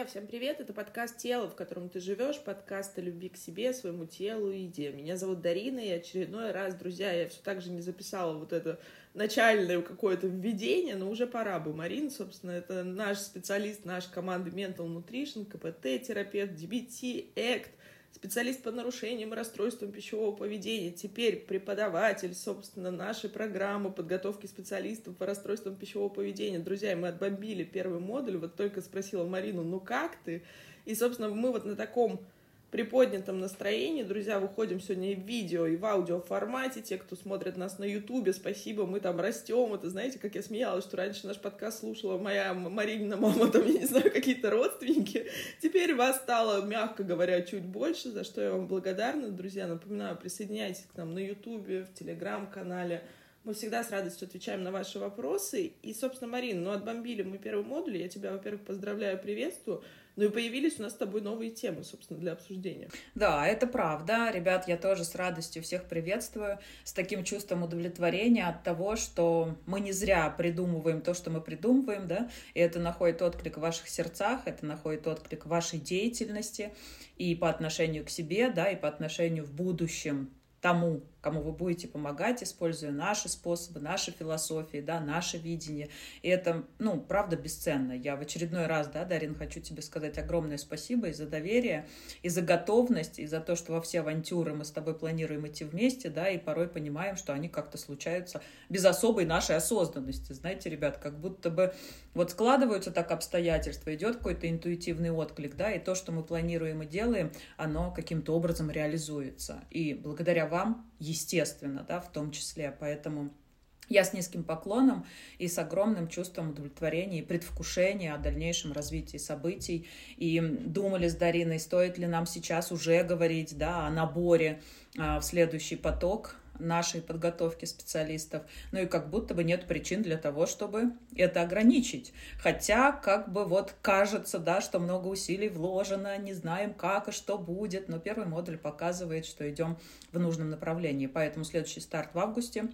Друзья, всем привет! Это подкаст «Тело», в котором ты живешь, подкаст о любви к себе, своему телу и еде. Меня зовут Дарина, и очередной раз, друзья, я все так же не записала вот это начальное какое-то введение, но уже пора бы. Марина, собственно, это наш специалист нашей команды Mental Nutrition, КПТ-терапевт, DBT, ACT, специалист по нарушениям и расстройствам пищевого поведения, теперь преподаватель, собственно, нашей программы подготовки специалистов по расстройствам пищевого поведения. Друзья, мы отбомбили первый модуль, вот только спросила Марину, ну как ты? И, собственно, мы вот на таком при поднятом настроении, друзья, выходим сегодня в видео, и в аудио формате. Те, кто смотрит нас на Ютубе, спасибо, мы там растем. Это знаете, как я смеялась, что раньше наш подкаст слушала моя Маринина мама, там, я не знаю, какие-то родственники. Теперь вас стало, мягко говоря, чуть больше, за что я вам благодарна. Друзья, напоминаю, присоединяйтесь к нам на Ютубе, в Телеграм-канале. Мы всегда с радостью отвечаем на ваши вопросы. И, собственно, Марин, ну, отбомбили мы первый модуль. Я тебя, во-первых, поздравляю, приветствую. Ну и появились у нас с тобой новые темы, собственно, для обсуждения. Да, это правда. Ребят, я тоже с радостью всех приветствую, с таким чувством удовлетворения от того, что мы не зря придумываем то, что мы придумываем, да, и это находит отклик в ваших сердцах, это находит отклик в вашей деятельности и по отношению к себе, да, и по отношению в будущем тому, кому вы будете помогать, используя наши способы, наши философии, да, наше видение. И это, ну, правда, бесценно. Я в очередной раз, да, Дарин, хочу тебе сказать огромное спасибо и за доверие, и за готовность, и за то, что во все авантюры мы с тобой планируем идти вместе, да, и порой понимаем, что они как-то случаются без особой нашей осознанности. Знаете, ребят, как будто бы вот складываются так обстоятельства, идет какой-то интуитивный отклик, да, и то, что мы планируем и делаем, оно каким-то образом реализуется. И благодаря вам естественно, да, в том числе. Поэтому я с низким поклоном и с огромным чувством удовлетворения и предвкушения о дальнейшем развитии событий. И думали с Дариной, стоит ли нам сейчас уже говорить да, о наборе а, в следующий поток нашей подготовки специалистов. Ну и как будто бы нет причин для того, чтобы это ограничить. Хотя, как бы вот кажется, да, что много усилий вложено, не знаем как и что будет, но первый модуль показывает, что идем в нужном направлении. Поэтому следующий старт в августе.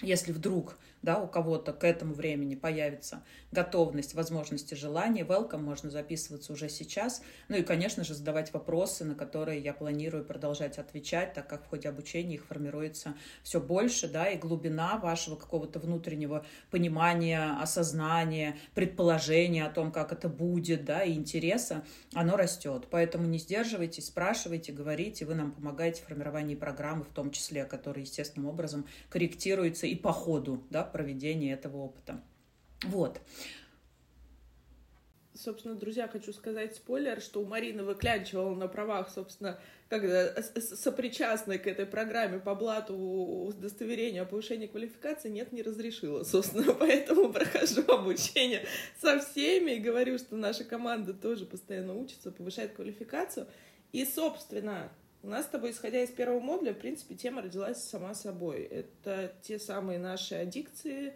Если вдруг да, у кого-то к этому времени появится готовность, возможности, желание, welcome, можно записываться уже сейчас. Ну и, конечно же, задавать вопросы, на которые я планирую продолжать отвечать, так как в ходе обучения их формируется все больше, да, и глубина вашего какого-то внутреннего понимания, осознания, предположения о том, как это будет, да, и интереса, оно растет. Поэтому не сдерживайтесь, спрашивайте, говорите, вы нам помогаете в формировании программы, в том числе, которая естественным образом корректируется и по ходу, да, проведения этого опыта. Вот. Собственно, друзья, хочу сказать спойлер, что у Марины выклянчивала на правах, собственно, когда сопричастной к этой программе по блату удостоверения о повышении квалификации, нет, не разрешила, собственно, поэтому прохожу обучение со всеми и говорю, что наша команда тоже постоянно учится, повышает квалификацию. И, собственно, у нас с тобой, исходя из первого модуля, в принципе, тема родилась сама собой. Это те самые наши аддикции.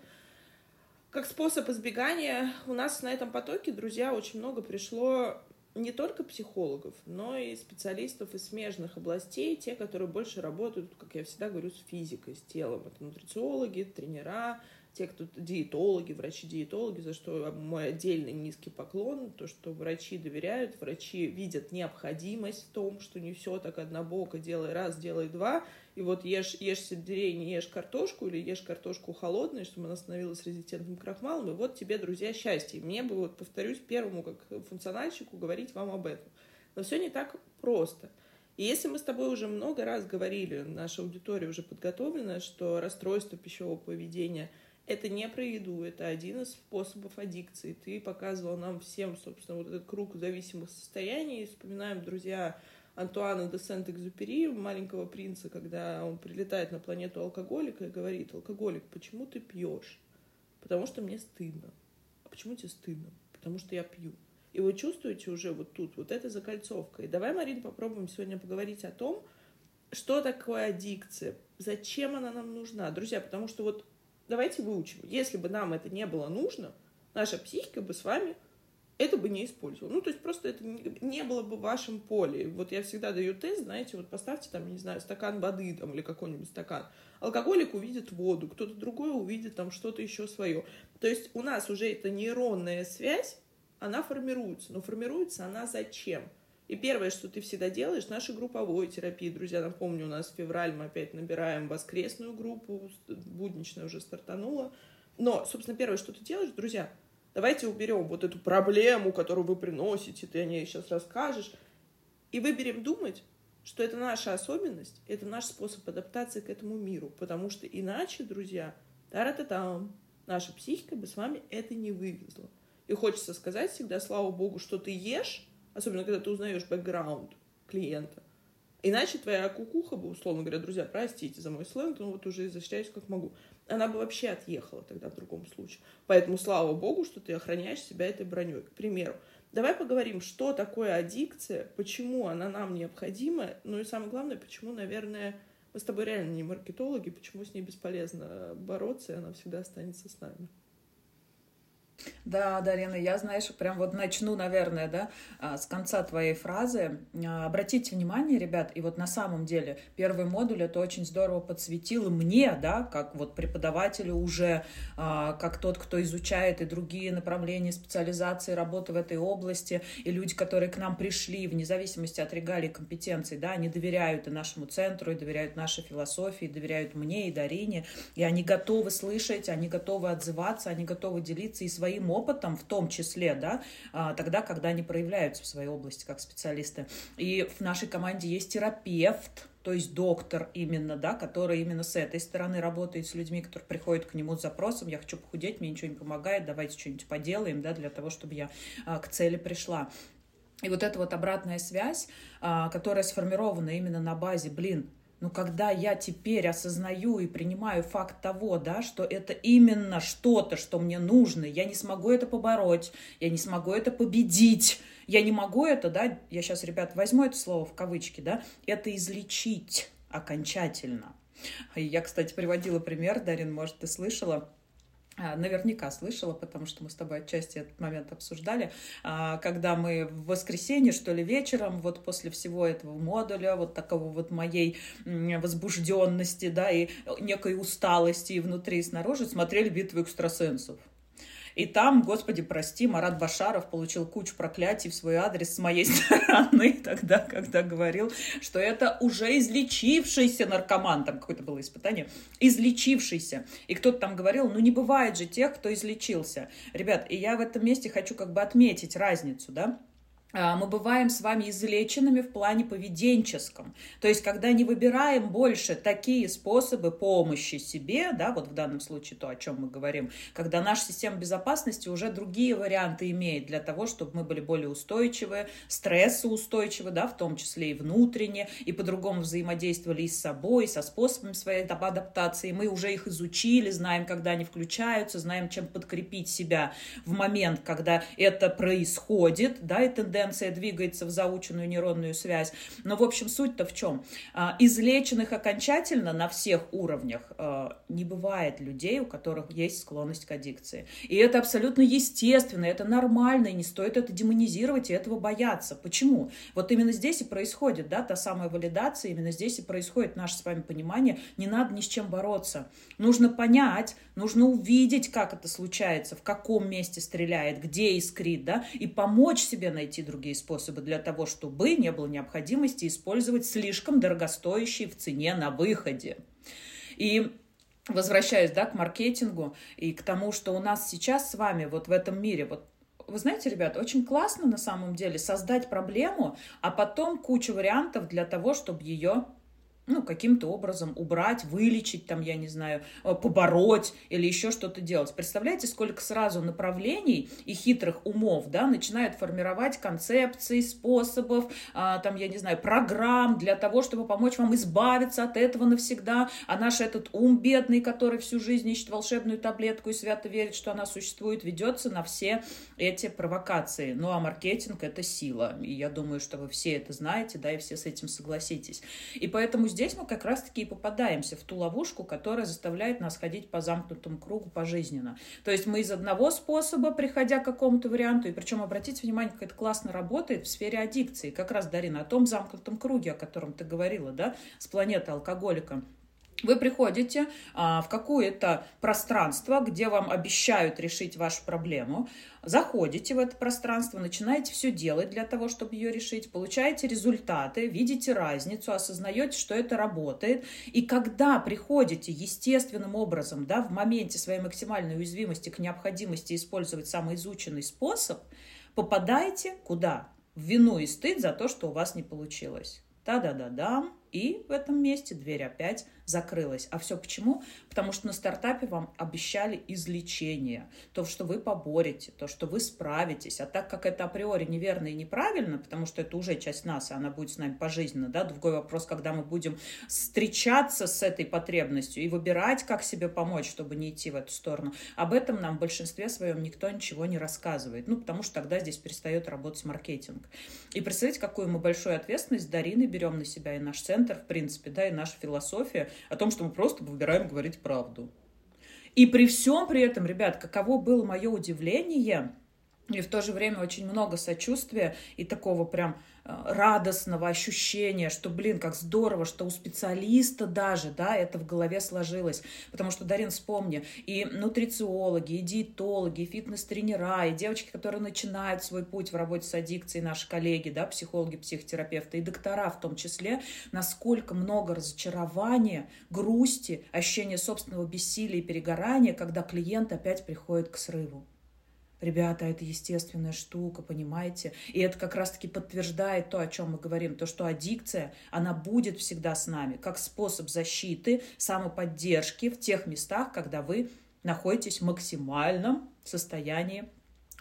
Как способ избегания у нас на этом потоке, друзья, очень много пришло не только психологов, но и специалистов из смежных областей, те, которые больше работают, как я всегда говорю, с физикой, с телом. Это нутрициологи, тренера, те, кто диетологи, врачи-диетологи, за что мой отдельный низкий поклон, то, что врачи доверяют, врачи видят необходимость в том, что не все так однобоко, делай раз, делай два, и вот ешь, ешь сельдерей, не ешь картошку, или ешь картошку холодной, чтобы она становилась резистентным крахмалом, и вот тебе, друзья, счастье. Мне бы, вот повторюсь, первому, как функциональщику, говорить вам об этом. Но все не так просто. И если мы с тобой уже много раз говорили, наша аудитория уже подготовлена, что расстройство пищевого поведения – это не про еду, это один из способов аддикции. Ты показывал нам всем, собственно, вот этот круг зависимых состояний. Вспоминаем, друзья, Антуана де Сент-Экзюпери, маленького принца, когда он прилетает на планету алкоголика и говорит, алкоголик, почему ты пьешь? Потому что мне стыдно. А почему тебе стыдно? Потому что я пью. И вы чувствуете уже вот тут, вот эта закольцовка. И давай, Марин, попробуем сегодня поговорить о том, что такое аддикция, зачем она нам нужна. Друзья, потому что вот давайте выучим. Если бы нам это не было нужно, наша психика бы с вами это бы не использовала. Ну, то есть просто это не было бы в вашем поле. Вот я всегда даю тест, знаете, вот поставьте там, не знаю, стакан воды там или какой-нибудь стакан. Алкоголик увидит воду, кто-то другой увидит там что-то еще свое. То есть у нас уже эта нейронная связь она формируется. Но формируется она зачем? И первое, что ты всегда делаешь, наша групповой терапии, друзья, напомню, у нас февраль мы опять набираем воскресную группу, будничная уже стартанула. Но, собственно, первое, что ты делаешь, друзья, давайте уберем вот эту проблему, которую вы приносите, ты о ней сейчас расскажешь, и выберем думать, что это наша особенность, это наш способ адаптации к этому миру, потому что иначе, друзья, тара-та-там, наша психика бы с вами это не вывезла. И хочется сказать всегда, слава богу, что ты ешь, особенно когда ты узнаешь бэкграунд клиента. Иначе твоя кукуха бы, условно говоря, друзья, простите за мой сленг, но вот уже изощряюсь как могу, она бы вообще отъехала тогда в другом случае. Поэтому слава богу, что ты охраняешь себя этой броней. К примеру, давай поговорим, что такое аддикция, почему она нам необходима, ну и самое главное, почему, наверное, мы с тобой реально не маркетологи, почему с ней бесполезно бороться, и она всегда останется с нами. Да, Дарина, я, знаешь, прям вот начну, наверное, да, а, с конца твоей фразы. А, обратите внимание, ребят, и вот на самом деле первый модуль это очень здорово подсветил мне, да, как вот преподавателю уже, а, как тот, кто изучает и другие направления специализации, работы в этой области, и люди, которые к нам пришли, вне зависимости от регалий и компетенций, да, они доверяют и нашему центру, и доверяют нашей философии, и доверяют мне и Дарине, и они готовы слышать, они готовы отзываться, они готовы делиться и своими своим опытом, в том числе, да, а, тогда, когда они проявляются в своей области как специалисты. И в нашей команде есть терапевт, то есть доктор именно, да, который именно с этой стороны работает с людьми, которые приходят к нему с запросом, я хочу похудеть, мне ничего не помогает, давайте что-нибудь поделаем, да, для того, чтобы я а, к цели пришла. И вот эта вот обратная связь, а, которая сформирована именно на базе, блин, но когда я теперь осознаю и принимаю факт того, да, что это именно что-то, что мне нужно, я не смогу это побороть, я не смогу это победить, я не могу это, да, я сейчас, ребят, возьму это слово в кавычки, да, это излечить окончательно. Я, кстати, приводила пример, Дарин, может, ты слышала, наверняка слышала, потому что мы с тобой отчасти этот момент обсуждали, а, когда мы в воскресенье, что ли, вечером, вот после всего этого модуля, вот такого вот моей возбужденности, да, и некой усталости и внутри, и снаружи, смотрели «Битву экстрасенсов». И там, господи, прости, Марат Башаров получил кучу проклятий в свой адрес с моей стороны тогда, когда говорил, что это уже излечившийся наркоман, там какое-то было испытание, излечившийся. И кто-то там говорил, ну не бывает же тех, кто излечился. Ребят, и я в этом месте хочу как бы отметить разницу, да, мы бываем с вами излеченными в плане поведенческом. То есть, когда не выбираем больше такие способы помощи себе, да, вот в данном случае то, о чем мы говорим, когда наша система безопасности уже другие варианты имеет для того, чтобы мы были более устойчивы, стрессоустойчивы, да, в том числе и внутренне, и по-другому взаимодействовали и с собой, и со способами своей адаптации. Мы уже их изучили, знаем, когда они включаются, знаем, чем подкрепить себя в момент, когда это происходит, да, и тенденция тенденция двигается в заученную нейронную связь. Но, в общем, суть-то в чем? А, излеченных окончательно на всех уровнях а, не бывает людей, у которых есть склонность к аддикции. И это абсолютно естественно, это нормально, и не стоит это демонизировать и этого бояться. Почему? Вот именно здесь и происходит, да, та самая валидация, именно здесь и происходит наше с вами понимание, не надо ни с чем бороться. Нужно понять, нужно увидеть, как это случается, в каком месте стреляет, где искрит, да, и помочь себе найти другие способы для того, чтобы не было необходимости использовать слишком дорогостоящие в цене на выходе. И возвращаясь да, к маркетингу и к тому, что у нас сейчас с вами вот в этом мире, вот вы знаете, ребят, очень классно на самом деле создать проблему, а потом кучу вариантов для того, чтобы ее ну, каким-то образом убрать, вылечить, там, я не знаю, э, побороть или еще что-то делать. Представляете, сколько сразу направлений и хитрых умов, да, начинают формировать концепции, способов, а, там, я не знаю, программ для того, чтобы помочь вам избавиться от этого навсегда, а наш этот ум бедный, который всю жизнь ищет волшебную таблетку и свято верит, что она существует, ведется на все эти провокации. Ну, а маркетинг — это сила, и я думаю, что вы все это знаете, да, и все с этим согласитесь. И поэтому здесь мы как раз-таки и попадаемся в ту ловушку, которая заставляет нас ходить по замкнутому кругу пожизненно. То есть мы из одного способа, приходя к какому-то варианту, и причем, обратите внимание, как это классно работает в сфере аддикции. Как раз, Дарина, о том замкнутом круге, о котором ты говорила, да, с планеты алкоголика Вы приходите а, в какое-то пространство, где вам обещают решить вашу проблему, заходите в это пространство, начинаете все делать для того, чтобы ее решить, получаете результаты, видите разницу, осознаете, что это работает. И когда приходите естественным образом, да, в моменте своей максимальной уязвимости к необходимости использовать самоизученный способ, попадаете куда? В вину и стыд за то, что у вас не получилось. Та-да-да-дам. И в этом месте дверь опять закрылась. А все почему? Потому что на стартапе вам обещали излечение, то, что вы поборете, то, что вы справитесь. А так как это априори неверно и неправильно, потому что это уже часть нас, и она будет с нами пожизненно, да, другой вопрос, когда мы будем встречаться с этой потребностью и выбирать, как себе помочь, чтобы не идти в эту сторону. Об этом нам в большинстве своем никто ничего не рассказывает. Ну, потому что тогда здесь перестает работать маркетинг. И представьте, какую мы большую ответственность Дарины берем на себя и наш центр, в принципе, да, и наша философия, о том, что мы просто выбираем говорить правду. И при всем при этом, ребят, каково было мое удивление, и в то же время очень много сочувствия и такого прям радостного ощущения, что, блин, как здорово, что у специалиста даже, да, это в голове сложилось. Потому что, Дарин, вспомни, и нутрициологи, и диетологи, и фитнес-тренера, и девочки, которые начинают свой путь в работе с аддикцией, наши коллеги, да, психологи, психотерапевты, и доктора в том числе, насколько много разочарования, грусти, ощущения собственного бессилия и перегорания, когда клиент опять приходит к срыву. Ребята, это естественная штука, понимаете? И это как раз-таки подтверждает то, о чем мы говорим, то, что аддикция, она будет всегда с нами, как способ защиты, самоподдержки в тех местах, когда вы находитесь в максимальном состоянии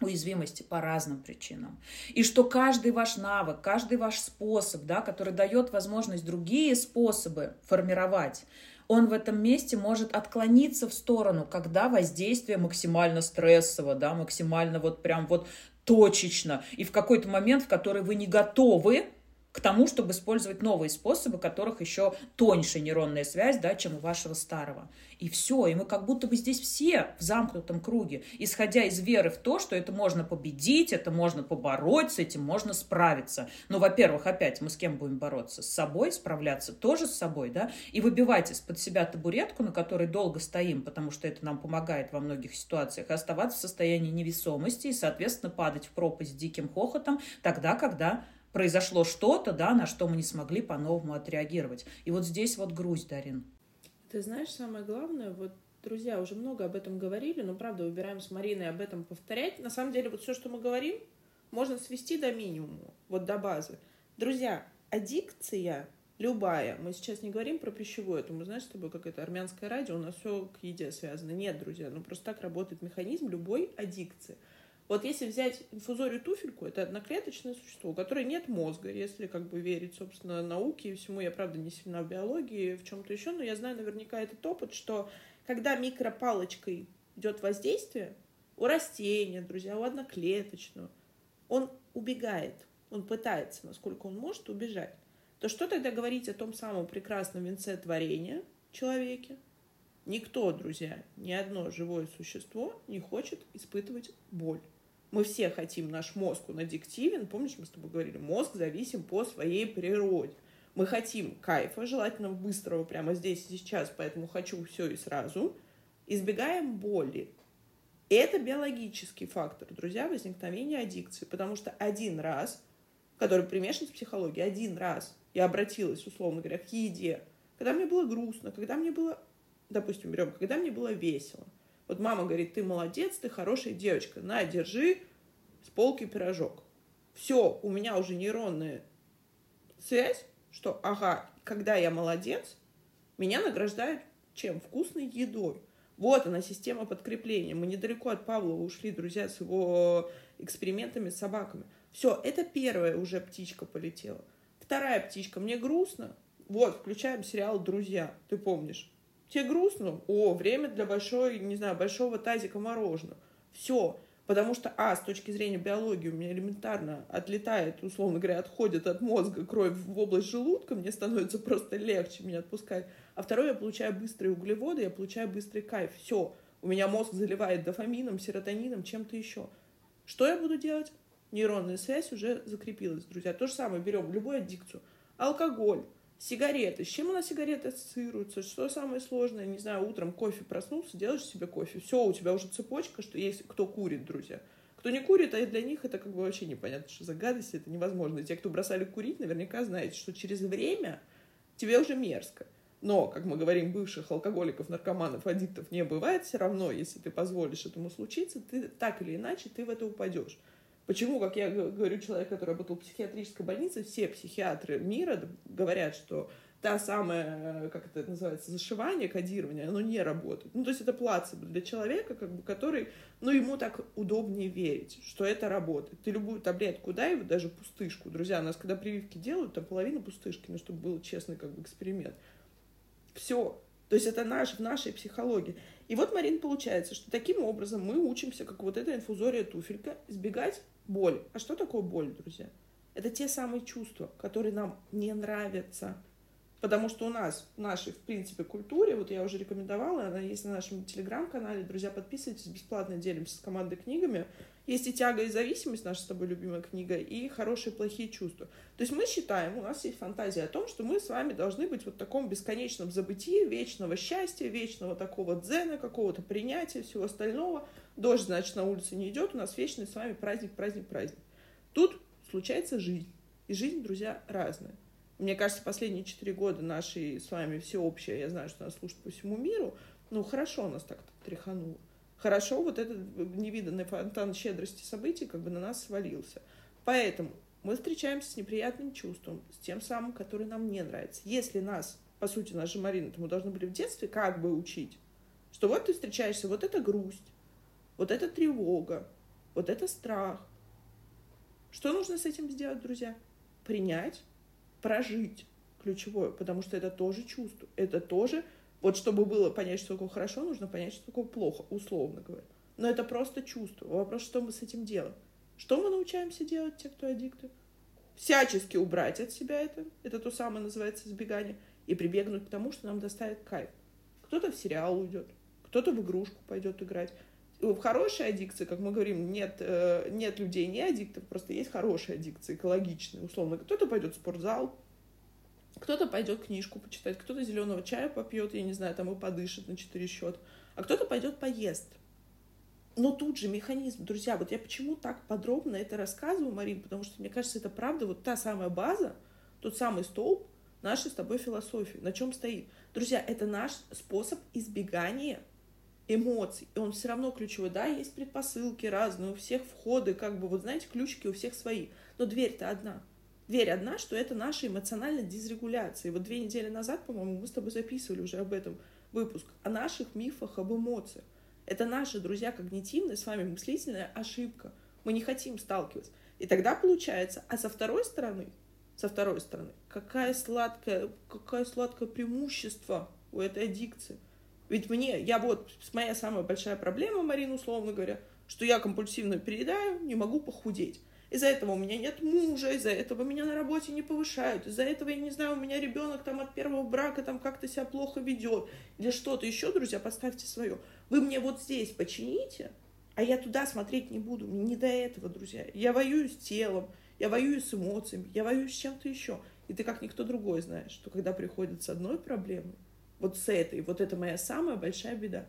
уязвимости по разным причинам. И что каждый ваш навык, каждый ваш способ, да, который дает возможность другие способы формировать, он в этом месте может отклониться в сторону, когда воздействие максимально стрессово, да, максимально вот прям вот точечно, и в какой-то момент, в который вы не готовы к тому, чтобы использовать новые способы, которых еще тоньше нейронная связь, да, чем у вашего старого. И все, и мы как будто бы здесь все в замкнутом круге, исходя из веры в то, что это можно победить, это можно побороть, с этим можно справиться. Ну, во-первых, опять мы с кем будем бороться? С собой, справляться тоже с собой, да, и выбивать из-под себя табуретку, на которой долго стоим, потому что это нам помогает во многих ситуациях, оставаться в состоянии невесомости и, соответственно, падать в пропасть с диким хохотом тогда, когда произошло что-то, да, на что мы не смогли по-новому отреагировать. И вот здесь вот грусть, Дарин. Ты знаешь, самое главное, вот друзья уже много об этом говорили, но правда выбираем с Мариной об этом повторять. На самом деле вот все, что мы говорим, можно свести до минимума, вот до базы. Друзья, аддикция любая, мы сейчас не говорим про пищевую, это мы, знаешь, с тобой как это армянское радио, у нас все к еде связано. Нет, друзья, ну просто так работает механизм любой аддикции – вот если взять инфузорию туфельку, это одноклеточное существо, у которой нет мозга, если как бы верить, собственно, науке и всему. Я, правда, не сильно в биологии, в чем-то еще, но я знаю наверняка этот опыт, что когда микропалочкой идет воздействие, у растения, друзья, у одноклеточного, он убегает, он пытается, насколько он может, убежать. То что тогда говорить о том самом прекрасном венце творения человеке? Никто, друзья, ни одно живое существо не хочет испытывать боль. Мы все хотим, наш мозг, он аддиктивен. Помнишь, мы с тобой говорили, мозг зависим по своей природе. Мы хотим кайфа, желательно быстрого прямо здесь и сейчас, поэтому хочу все и сразу. Избегаем боли. Это биологический фактор, друзья, возникновения аддикции, потому что один раз, который примешан с психологией, один раз я обратилась, условно говоря, к еде, когда мне было грустно, когда мне было, допустим, берем, когда мне было весело, вот мама говорит, ты молодец, ты хорошая девочка, на, держи с полки пирожок. Все, у меня уже нейронная связь, что, ага, когда я молодец, меня награждают чем? Вкусной едой. Вот она, система подкрепления. Мы недалеко от Павлова ушли, друзья, с его экспериментами с собаками. Все, это первая уже птичка полетела. Вторая птичка, мне грустно. Вот, включаем сериал «Друзья», ты помнишь. Тебе грустно? О, время для большой, не знаю, большого тазика мороженого. Все. Потому что, а, с точки зрения биологии, у меня элементарно отлетает, условно говоря, отходит от мозга кровь в область желудка, мне становится просто легче меня отпускать. А второе, я получаю быстрые углеводы, я получаю быстрый кайф. Все. У меня мозг заливает дофамином, серотонином, чем-то еще. Что я буду делать? Нейронная связь уже закрепилась, друзья. То же самое берем любую аддикцию. Алкоголь, Сигареты. С чем у нас сигареты ассоциируются? Что самое сложное? Не знаю, утром кофе проснулся, делаешь себе кофе. Все, у тебя уже цепочка, что есть кто курит, друзья. Кто не курит, а для них это как бы вообще непонятно, что за гадость, это невозможно. Те, кто бросали курить, наверняка знаете, что через время тебе уже мерзко. Но, как мы говорим, бывших алкоголиков, наркоманов, аддиктов не бывает все равно, если ты позволишь этому случиться, ты так или иначе ты в это упадешь. Почему, как я говорю, человек, который работал в психиатрической больнице, все психиатры мира говорят, что та самая, как это называется, зашивание, кодирование, оно не работает. Ну, то есть это плацебо для человека, как бы, который, ну, ему так удобнее верить, что это работает. Ты любую таблетку дай, даже пустышку. Друзья, у нас когда прививки делают, там половина пустышки, ну, чтобы был честный как бы эксперимент. Все. То есть это наш, в нашей психологии. И вот, Марин, получается, что таким образом мы учимся, как вот эта инфузория туфелька, избегать боли. А что такое боль, друзья? Это те самые чувства, которые нам не нравятся. Потому что у нас, в нашей, в принципе, культуре, вот я уже рекомендовала, она есть на нашем телеграм-канале, друзья, подписывайтесь, бесплатно делимся с командой книгами. Есть и тяга и зависимость, наша с тобой любимая книга, и хорошие плохие чувства. То есть мы считаем, у нас есть фантазия о том, что мы с вами должны быть вот в таком бесконечном забытии, вечного счастья, вечного такого дзена, какого-то принятия, всего остального. Дождь, значит, на улице не идет, у нас вечный с вами праздник, праздник, праздник. Тут случается жизнь. И жизнь, друзья, разная. Мне кажется, последние четыре года нашей с вами всеобщее, я знаю, что нас слушают по всему миру, ну, хорошо нас так тряхануло. Хорошо вот этот невиданный фонтан щедрости событий как бы на нас свалился. Поэтому мы встречаемся с неприятным чувством, с тем самым, который нам не нравится. Если нас, по сути, же Марина, мы должны были в детстве как бы учить, что вот ты встречаешься, вот это грусть, вот это тревога, вот это страх. Что нужно с этим сделать, друзья? Принять прожить ключевое, потому что это тоже чувство, это тоже, вот чтобы было понять, что такое хорошо, нужно понять, что такое плохо, условно говоря. Но это просто чувство. Вопрос, что мы с этим делаем. Что мы научаемся делать, те, кто аддикты? Всячески убрать от себя это, это то самое называется избегание, и прибегнуть к тому, что нам доставит кайф. Кто-то в сериал уйдет, кто-то в игрушку пойдет играть. В хорошей аддикции, как мы говорим, нет, э, нет людей не аддиктов, просто есть хорошие аддикции, экологичные, условно. Кто-то пойдет в спортзал, кто-то пойдет книжку почитать, кто-то зеленого чая попьет, я не знаю, там и подышит на четыре счета, а кто-то пойдет поест. Но тут же механизм, друзья, вот я почему так подробно это рассказываю, Марин, потому что мне кажется, это правда вот та самая база, тот самый столб нашей с тобой философии, на чем стоит. Друзья, это наш способ избегания эмоций. И он все равно ключевой. Да, есть предпосылки разные, у всех входы, как бы, вот знаете, ключики у всех свои. Но дверь-то одна. Дверь одна, что это наша эмоциональная дизрегуляция. И вот две недели назад, по-моему, мы с тобой записывали уже об этом выпуск, о наших мифах об эмоциях. Это наша, друзья, когнитивная с вами мыслительная ошибка. Мы не хотим сталкиваться. И тогда получается, а со второй стороны, со второй стороны, какая сладкая, какое сладкое преимущество у этой аддикции. Ведь мне, я вот, моя самая большая проблема, Марина, условно говоря, что я компульсивно переедаю, не могу похудеть. Из-за этого у меня нет мужа, из-за этого меня на работе не повышают, из-за этого, я не знаю, у меня ребенок там от первого брака там как-то себя плохо ведет, или что-то еще, друзья, поставьте свое. Вы мне вот здесь почините, а я туда смотреть не буду, мне не до этого, друзья. Я воюю с телом, я воюю с эмоциями, я воюю с чем-то еще. И ты как никто другой знаешь, что когда приходит с одной проблемой, вот с этой, вот это моя самая большая беда.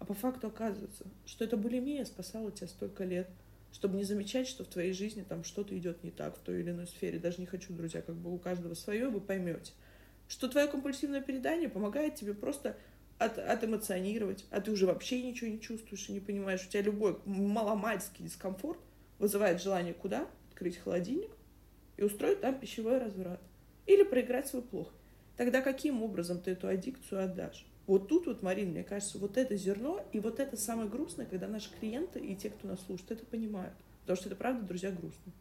А по факту оказывается, что это булимия спасала тебя столько лет, чтобы не замечать, что в твоей жизни там что-то идет не так в той или иной сфере. Даже не хочу, друзья, как бы у каждого свое, вы поймете. Что твое компульсивное передание помогает тебе просто от, отэмоционировать, а ты уже вообще ничего не чувствуешь и не понимаешь. У тебя любой маломальский дискомфорт вызывает желание куда? Открыть холодильник и устроить там пищевой разврат. Или проиграть свой плохо тогда каким образом ты эту аддикцию отдашь? Вот тут вот, Марин, мне кажется, вот это зерно, и вот это самое грустное, когда наши клиенты и те, кто нас слушает, это понимают. Потому что это правда, друзья, грустно.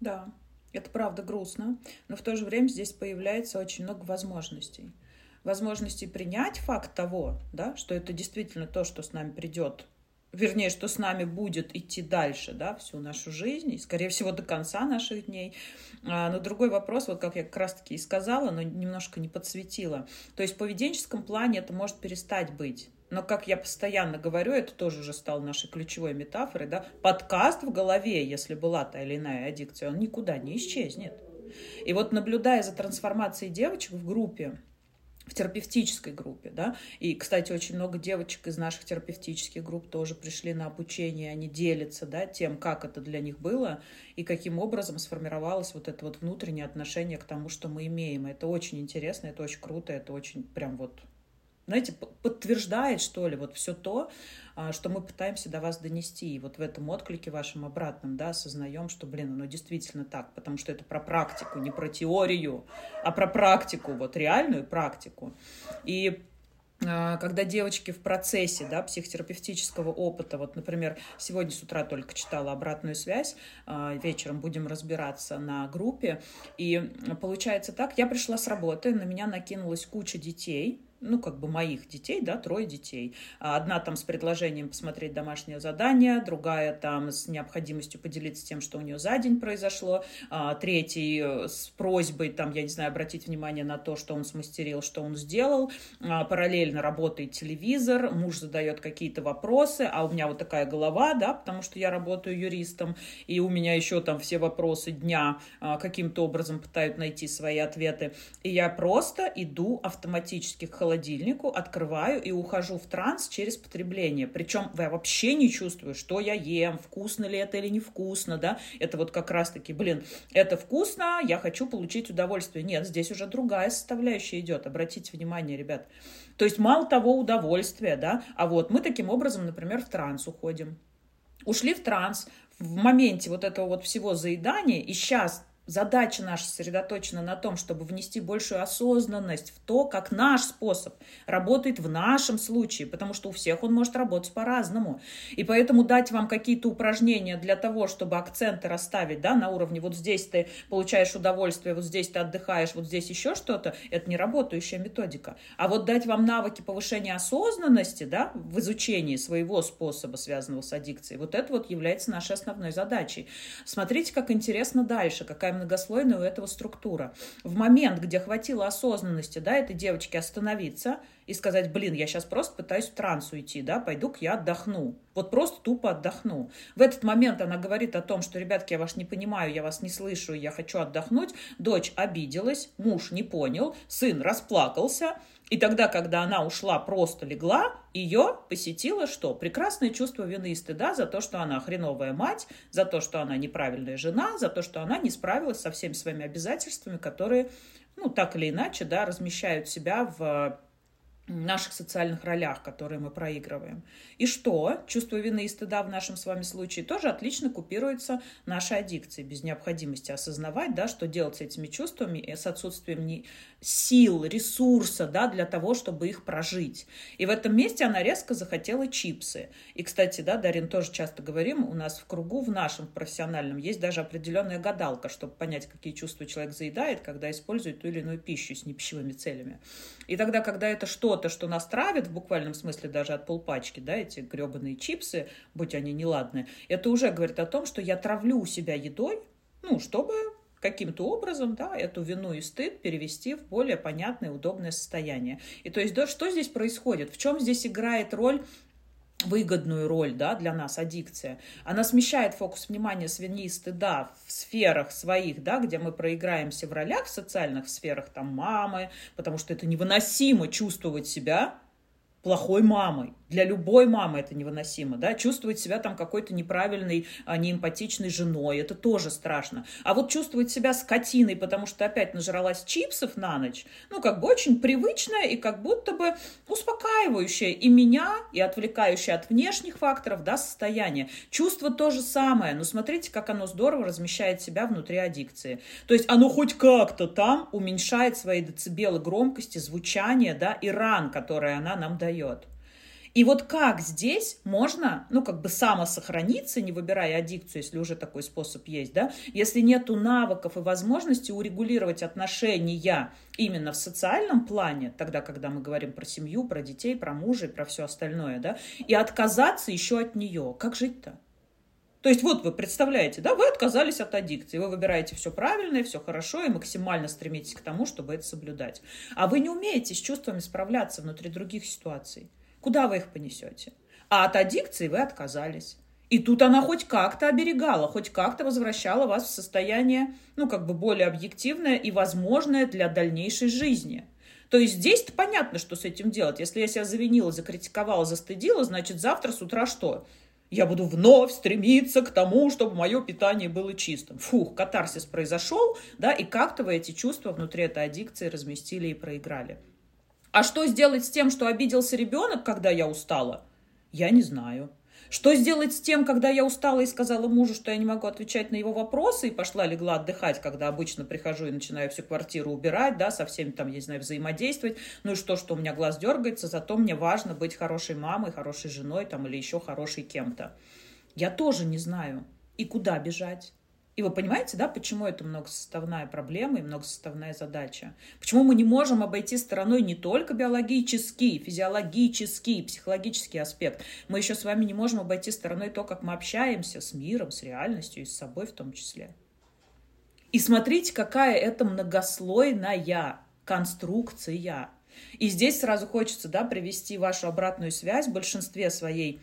Да, это правда грустно, но в то же время здесь появляется очень много возможностей. Возможностей принять факт того, да, что это действительно то, что с нами придет вернее, что с нами будет идти дальше, да, всю нашу жизнь, и, скорее всего, до конца наших дней. А, но другой вопрос, вот как я как раз-таки и сказала, но немножко не подсветила. То есть в поведенческом плане это может перестать быть. Но, как я постоянно говорю, это тоже уже стало нашей ключевой метафорой, да, подкаст в голове, если была та или иная аддикция, он никуда не исчезнет. И вот наблюдая за трансформацией девочек в группе, в терапевтической группе, да, и, кстати, очень много девочек из наших терапевтических групп тоже пришли на обучение, они делятся, да, тем, как это для них было и каким образом сформировалось вот это вот внутреннее отношение к тому, что мы имеем. Это очень интересно, это очень круто, это очень прям вот знаете, подтверждает, что ли, вот все то, а, что мы пытаемся до вас донести. И вот в этом отклике вашем обратном, да, осознаем, что, блин, оно действительно так, потому что это про практику, не про теорию, а про практику, вот реальную практику. И а, когда девочки в процессе да, психотерапевтического опыта, вот, например, сегодня с утра только читала обратную связь, а, вечером будем разбираться на группе, и получается так, я пришла с работы, на меня накинулась куча детей, ну, как бы моих детей, да, трое детей. Одна там с предложением посмотреть домашнее задание, другая там с необходимостью поделиться тем, что у нее за день произошло, а, третий э, с просьбой, там, я не знаю, обратить внимание на то, что он смастерил, что он сделал. А, параллельно работает телевизор, муж задает какие-то вопросы, а у меня вот такая голова, да, потому что я работаю юристом, и у меня еще там все вопросы дня а, каким-то образом пытают найти свои ответы. И я просто иду автоматически к холодильнику, открываю и ухожу в транс через потребление. Причем я вообще не чувствую, что я ем, вкусно ли это или невкусно, да. Это вот как раз-таки, блин, это вкусно, я хочу получить удовольствие. Нет, здесь уже другая составляющая идет. Обратите внимание, ребят. То есть мало того удовольствия, да, а вот мы таким образом, например, в транс уходим. Ушли в транс, в моменте вот этого вот всего заедания, и сейчас задача наша сосредоточена на том, чтобы внести большую осознанность в то, как наш способ работает в нашем случае, потому что у всех он может работать по-разному. И поэтому дать вам какие-то упражнения для того, чтобы акценты расставить да, на уровне вот здесь ты получаешь удовольствие, вот здесь ты отдыхаешь, вот здесь еще что-то, это не работающая методика. А вот дать вам навыки повышения осознанности да, в изучении своего способа, связанного с аддикцией, вот это вот является нашей основной задачей. Смотрите, как интересно дальше, какая многослойная у этого структура. В момент, где хватило осознанности, да, этой девочки остановиться и сказать, блин, я сейчас просто пытаюсь в транс уйти, да, пойду-ка я отдохну. Вот просто тупо отдохну. В этот момент она говорит о том, что, ребятки, я вас не понимаю, я вас не слышу, я хочу отдохнуть. Дочь обиделась, муж не понял, сын расплакался, и тогда, когда она ушла, просто легла, ее посетило что? Прекрасное чувство вины и стыда за то, что она хреновая мать, за то, что она неправильная жена, за то, что она не справилась со всеми своими обязательствами, которые, ну, так или иначе, да, размещают себя в наших социальных ролях, которые мы проигрываем. И что? Чувство вины и стыда в нашем с вами случае тоже отлично купируется нашей аддикцией, без необходимости осознавать, да, что делать с этими чувствами и с отсутствием сил, ресурса да, для того, чтобы их прожить. И в этом месте она резко захотела чипсы. И, кстати, да, Дарин, тоже часто говорим, у нас в кругу, в нашем профессиональном, есть даже определенная гадалка, чтобы понять, какие чувства человек заедает, когда использует ту или иную пищу с непищевыми целями. И тогда, когда это что-то, что нас травит, в буквальном смысле даже от полпачки, да, эти гребаные чипсы, будь они неладные, это уже говорит о том, что я травлю себя едой, ну, чтобы каким-то образом да, эту вину и стыд перевести в более понятное, удобное состояние. И то есть, да, что здесь происходит? В чем здесь играет роль выгодную роль да, для нас аддикция. Она смещает фокус внимания с вины и стыда в сферах своих, да, где мы проиграемся в ролях, в социальных сферах, там, мамы, потому что это невыносимо чувствовать себя плохой мамой. Для любой мамы это невыносимо, да, чувствовать себя там какой-то неправильной, а, неэмпатичной женой, это тоже страшно. А вот чувствовать себя скотиной, потому что опять нажралась чипсов на ночь, ну, как бы очень привычное и как будто бы успокаивающее и меня, и отвлекающее от внешних факторов, да, состояние. Чувство то же самое, но смотрите, как оно здорово размещает себя внутри аддикции. То есть оно хоть как-то там уменьшает свои децибелы громкости, звучания, да, и ран, которые она нам дает. И вот как здесь можно, ну, как бы самосохраниться, не выбирая аддикцию, если уже такой способ есть, да, если нету навыков и возможности урегулировать отношения именно в социальном плане, тогда, когда мы говорим про семью, про детей, про мужа и про все остальное, да, и отказаться еще от нее. Как жить-то? То есть вот вы представляете, да, вы отказались от аддикции, вы выбираете все правильное, все хорошо и максимально стремитесь к тому, чтобы это соблюдать. А вы не умеете с чувствами справляться внутри других ситуаций. Куда вы их понесете? А от аддикции вы отказались. И тут она хоть как-то оберегала, хоть как-то возвращала вас в состояние, ну, как бы более объективное и возможное для дальнейшей жизни. То есть здесь-то понятно, что с этим делать. Если я себя завинила, закритиковала, застыдила, значит, завтра с утра что? Я буду вновь стремиться к тому, чтобы мое питание было чистым. Фух, катарсис произошел, да, и как-то вы эти чувства внутри этой аддикции разместили и проиграли. А что сделать с тем, что обиделся ребенок, когда я устала? Я не знаю. Что сделать с тем, когда я устала и сказала мужу, что я не могу отвечать на его вопросы, и пошла легла отдыхать, когда обычно прихожу и начинаю всю квартиру убирать, да, со всеми там, я не знаю, взаимодействовать. Ну и что, что у меня глаз дергается, зато мне важно быть хорошей мамой, хорошей женой там или еще хорошей кем-то. Я тоже не знаю. И куда бежать? И вы понимаете, да, почему это многосоставная проблема и многосоставная задача? Почему мы не можем обойти стороной не только биологический, физиологический, психологический аспект. Мы еще с вами не можем обойти стороной то, как мы общаемся с миром, с реальностью и с собой в том числе. И смотрите, какая это многослойная конструкция. И здесь сразу хочется да, привести вашу обратную связь в большинстве своей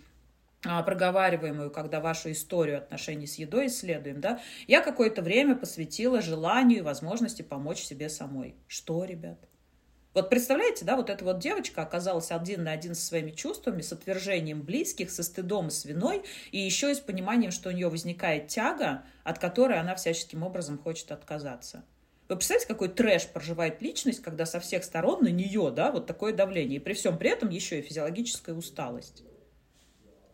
проговариваемую, когда вашу историю отношений с едой исследуем, да, я какое-то время посвятила желанию и возможности помочь себе самой. Что, ребят? Вот представляете, да, вот эта вот девочка оказалась один на один со своими чувствами, с отвержением близких, со стыдом и с виной, и еще и с пониманием, что у нее возникает тяга, от которой она всяческим образом хочет отказаться. Вы представляете, какой трэш проживает личность, когда со всех сторон на нее, да, вот такое давление, и при всем при этом еще и физиологическая усталость.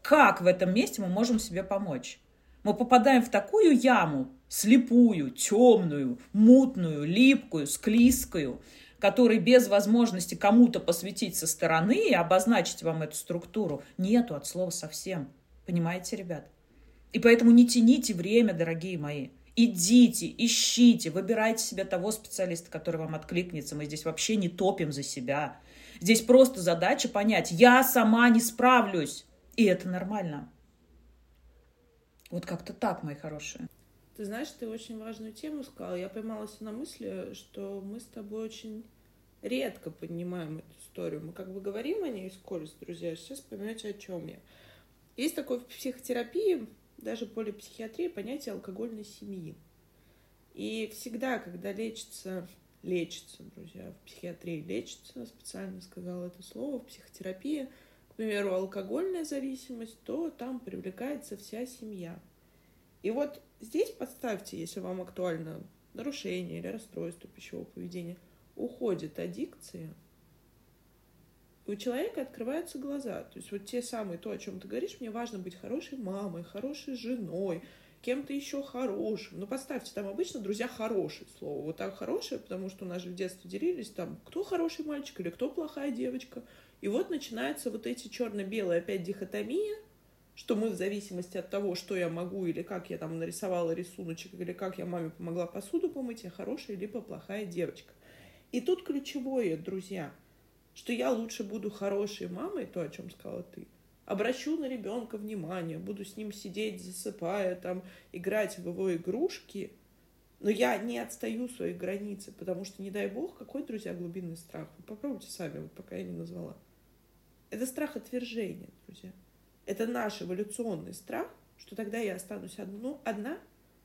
Как в этом месте мы можем себе помочь? Мы попадаем в такую яму, слепую, темную, мутную, липкую, склизкую, которой без возможности кому-то посвятить со стороны и обозначить вам эту структуру нету от слова совсем. Понимаете, ребят? И поэтому не тяните время, дорогие мои. Идите, ищите, выбирайте себе того специалиста, который вам откликнется. Мы здесь вообще не топим за себя. Здесь просто задача понять, я сама не справлюсь. И это нормально. Вот как-то так, мои хорошие. Ты знаешь, ты очень важную тему сказала. Я поймалась на мысли, что мы с тобой очень редко поднимаем эту историю. Мы как бы говорим о ней вскользь, друзья. Сейчас поймете, о чем я. Есть такое в психотерапии, даже полипсихиатрии, понятие алкогольной семьи. И всегда, когда лечится, лечится, друзья, в психиатрии лечится, специально сказала это слово, в психотерапии – примеру, алкогольная зависимость, то там привлекается вся семья. И вот здесь подставьте, если вам актуально нарушение или расстройство пищевого поведения, уходит аддикция, у человека открываются глаза. То есть вот те самые, то, о чем ты говоришь, мне важно быть хорошей мамой, хорошей женой, кем-то еще хорошим. Ну, поставьте, там обычно друзья хорошие слово. Вот так хорошие, потому что у нас же в детстве делились там, кто хороший мальчик или кто плохая девочка. И вот начинаются вот эти черно-белые опять дихотомия, что мы в зависимости от того, что я могу, или как я там нарисовала рисуночек, или как я маме помогла посуду помыть, я хорошая либо плохая девочка. И тут ключевое, друзья, что я лучше буду хорошей мамой, то, о чем сказала ты, обращу на ребенка внимание, буду с ним сидеть, засыпая, там, играть в его игрушки, но я не отстаю свои границы, потому что, не дай бог, какой, друзья, глубинный страх. Вы попробуйте сами, вот пока я не назвала. Это страх отвержения, друзья. Это наш эволюционный страх, что тогда я останусь одну, одна,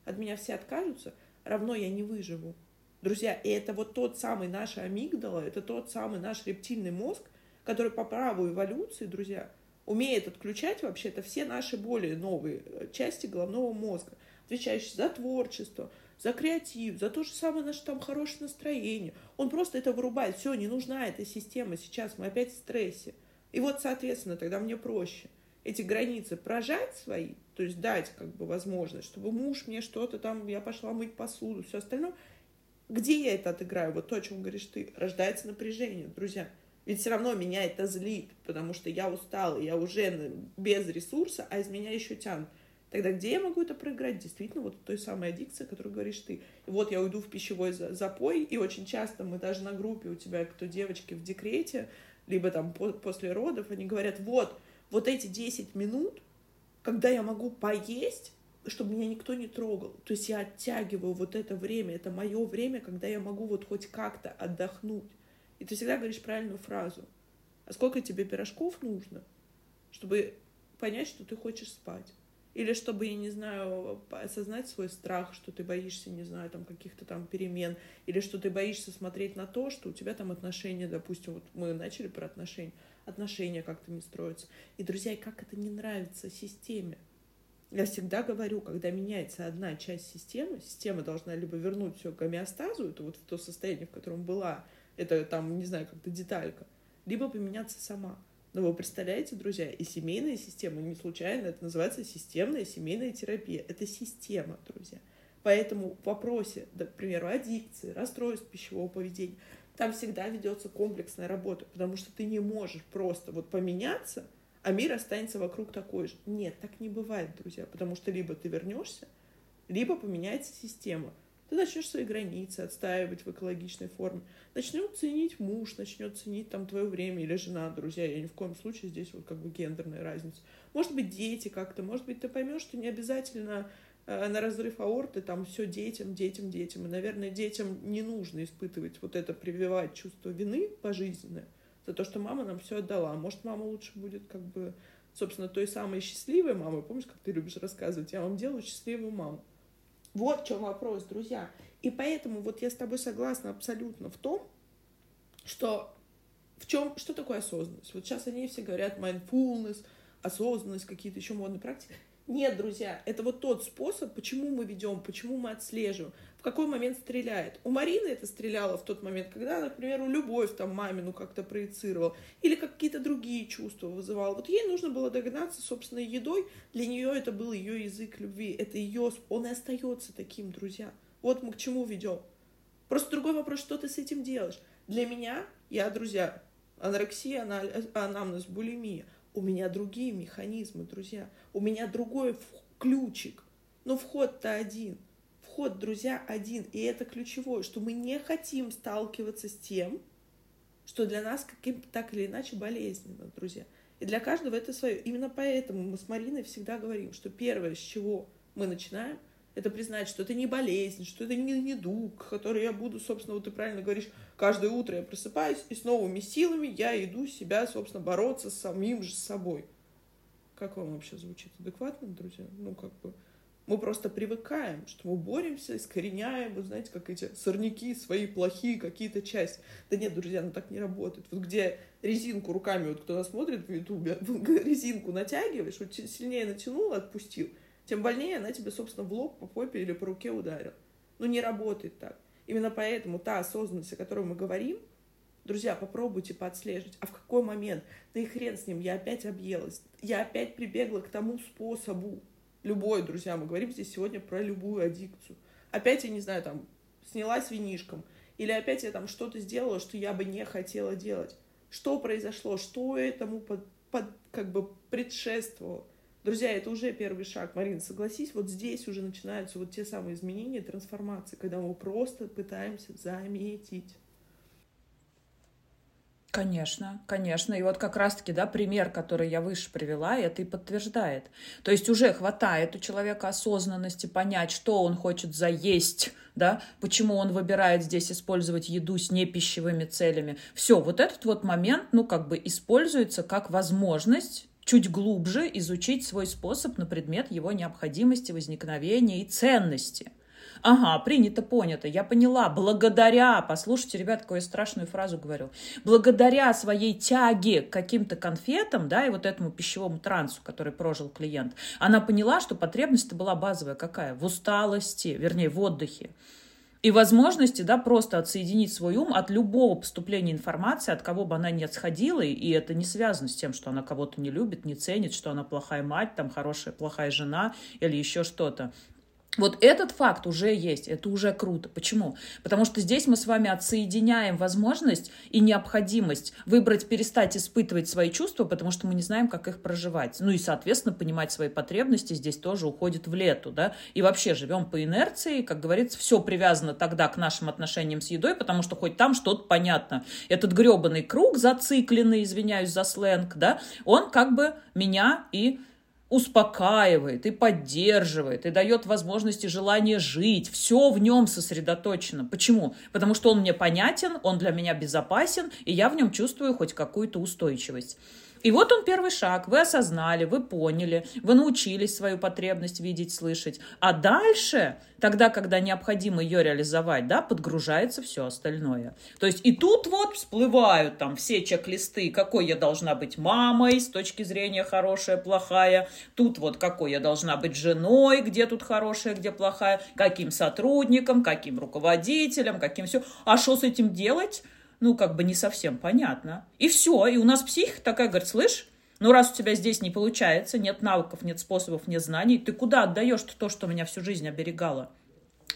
от меня все откажутся, равно я не выживу. Друзья, и это вот тот самый наш амигдала, это тот самый наш рептильный мозг, который по праву эволюции, друзья, умеет отключать вообще-то все наши более новые э, части головного мозга, отвечающие за творчество, за креатив, за то же самое наше там хорошее настроение. Он просто это вырубает. Все, не нужна эта система сейчас, мы опять в стрессе. И вот, соответственно, тогда мне проще эти границы прожать свои, то есть дать как бы возможность, чтобы муж мне что-то там, я пошла мыть посуду, все остальное. Где я это отыграю? Вот то, о чем говоришь ты. Рождается напряжение, друзья. Ведь все равно меня это злит, потому что я устала, я уже без ресурса, а из меня еще тянут. Тогда где я могу это проиграть? Действительно, вот той самой аддикции, о которой говоришь ты. И вот я уйду в пищевой запой, и очень часто мы даже на группе у тебя, кто девочки в декрете, либо там по после родов, они говорят, вот, вот эти 10 минут, когда я могу поесть, чтобы меня никто не трогал. То есть я оттягиваю вот это время, это мое время, когда я могу вот хоть как-то отдохнуть. И ты всегда говоришь правильную фразу. А сколько тебе пирожков нужно, чтобы понять, что ты хочешь спать? Или чтобы, я не знаю, осознать свой страх, что ты боишься, не знаю, там каких-то там перемен, или что ты боишься смотреть на то, что у тебя там отношения, допустим, вот мы начали про отношения, отношения как-то не строятся. И, друзья, как это не нравится системе? Я всегда говорю, когда меняется одна часть системы, система должна либо вернуть все к гомеостазу, это вот в то состояние, в котором была, это там, не знаю, как-то деталька, либо поменяться сама. Но вы представляете, друзья, и семейная система, не случайно, это называется системная семейная терапия. Это система, друзья. Поэтому в вопросе, к примеру, аддикции, расстройств пищевого поведения, там всегда ведется комплексная работа, потому что ты не можешь просто вот поменяться, а мир останется вокруг такой же. Нет, так не бывает, друзья, потому что либо ты вернешься, либо поменяется система ты начнешь свои границы отстаивать в экологичной форме, начнет ценить муж, начнет ценить там твое время или жена, друзья, я ни в коем случае здесь вот как бы гендерная разница. Может быть, дети как-то, может быть, ты поймешь, что не обязательно э, на разрыв аорты там все детям, детям, детям. И, наверное, детям не нужно испытывать вот это, прививать чувство вины пожизненное за то, что мама нам все отдала. Может, мама лучше будет как бы, собственно, той самой счастливой мамой. Помнишь, как ты любишь рассказывать? Я вам делаю счастливую маму. Вот в чем вопрос, друзья. И поэтому вот я с тобой согласна абсолютно в том, что в чем, что такое осознанность? Вот сейчас они все говорят mindfulness, осознанность, какие-то еще модные практики. Нет, друзья, это вот тот способ, почему мы ведем, почему мы отслеживаем, какой момент стреляет. У Марины это стреляло в тот момент, когда, например, у любовь там мамину как-то проецировал, или какие-то другие чувства вызывал. Вот ей нужно было догнаться собственной едой, для нее это был ее язык любви, это ее, он и остается таким, друзья. Вот мы к чему ведем. Просто другой вопрос, что ты с этим делаешь. Для меня, я, друзья, анорексия, анамнез, булимия – у меня другие механизмы, друзья. У меня другой ключик. Но вход-то один. Вход, друзья, один. И это ключевое, что мы не хотим сталкиваться с тем, что для нас каким-то так или иначе болезненно, друзья. И для каждого это свое. Именно поэтому мы с Мариной всегда говорим, что первое, с чего мы начинаем, это признать, что это не болезнь, что это не недуг, который я буду, собственно, вот ты правильно говоришь, каждое утро я просыпаюсь, и с новыми силами я иду себя, собственно, бороться с самим же собой. Как вам вообще звучит? Адекватно, друзья? Ну, как бы, мы просто привыкаем, что мы боремся, искореняем, вы знаете, как эти сорняки свои плохие какие-то части. Да нет, друзья, ну так не работает. Вот где резинку руками, вот кто нас смотрит в Ютубе, резинку натягиваешь, вот сильнее натянул, отпустил — тем больнее она тебе, собственно, в лоб, по попе или по руке ударила. Но не работает так. Именно поэтому та осознанность, о которой мы говорим, друзья, попробуйте подслеживать. А в какой момент? Да и хрен с ним, я опять объелась. Я опять прибегла к тому способу. Любой, друзья, мы говорим здесь сегодня про любую аддикцию. Опять, я не знаю, там, снялась винишком. Или опять я там что-то сделала, что я бы не хотела делать. Что произошло? Что этому под, под, как бы предшествовало? Друзья, это уже первый шаг. Марина, согласись, вот здесь уже начинаются вот те самые изменения, трансформации, когда мы просто пытаемся заметить. Конечно, конечно. И вот как раз-таки, да, пример, который я выше привела, это и подтверждает. То есть уже хватает у человека осознанности понять, что он хочет заесть, да, почему он выбирает здесь использовать еду с непищевыми целями. Все, вот этот вот момент, ну, как бы используется как возможность чуть глубже изучить свой способ на предмет его необходимости, возникновения и ценности. Ага, принято, понято. Я поняла. Благодаря, послушайте, ребят, какую я страшную фразу говорю. Благодаря своей тяге к каким-то конфетам, да, и вот этому пищевому трансу, который прожил клиент, она поняла, что потребность-то была базовая какая? В усталости, вернее, в отдыхе и возможности, да, просто отсоединить свой ум от любого поступления информации, от кого бы она ни отсходила, и это не связано с тем, что она кого-то не любит, не ценит, что она плохая мать, там, хорошая, плохая жена или еще что-то. Вот этот факт уже есть, это уже круто. Почему? Потому что здесь мы с вами отсоединяем возможность и необходимость выбрать перестать испытывать свои чувства, потому что мы не знаем, как их проживать. Ну и, соответственно, понимать свои потребности здесь тоже уходит в лету, да. И вообще живем по инерции, как говорится, все привязано тогда к нашим отношениям с едой, потому что хоть там что-то понятно. Этот гребаный круг зацикленный, извиняюсь за сленг, да, он как бы меня и успокаивает и поддерживает, и дает возможности желания жить. Все в нем сосредоточено. Почему? Потому что он мне понятен, он для меня безопасен, и я в нем чувствую хоть какую-то устойчивость. И вот он первый шаг. Вы осознали, вы поняли, вы научились свою потребность видеть, слышать. А дальше, тогда, когда необходимо ее реализовать, да, подгружается все остальное. То есть и тут вот всплывают там все чек-листы, какой я должна быть мамой с точки зрения хорошая, плохая. Тут вот какой я должна быть женой, где тут хорошая, где плохая, каким сотрудником, каким руководителем, каким все. А что с этим делать? Ну, как бы не совсем понятно. И все, и у нас психика такая говорит, слышь, ну, раз у тебя здесь не получается, нет навыков, нет способов, нет знаний, ты куда отдаешь то, что меня всю жизнь оберегало?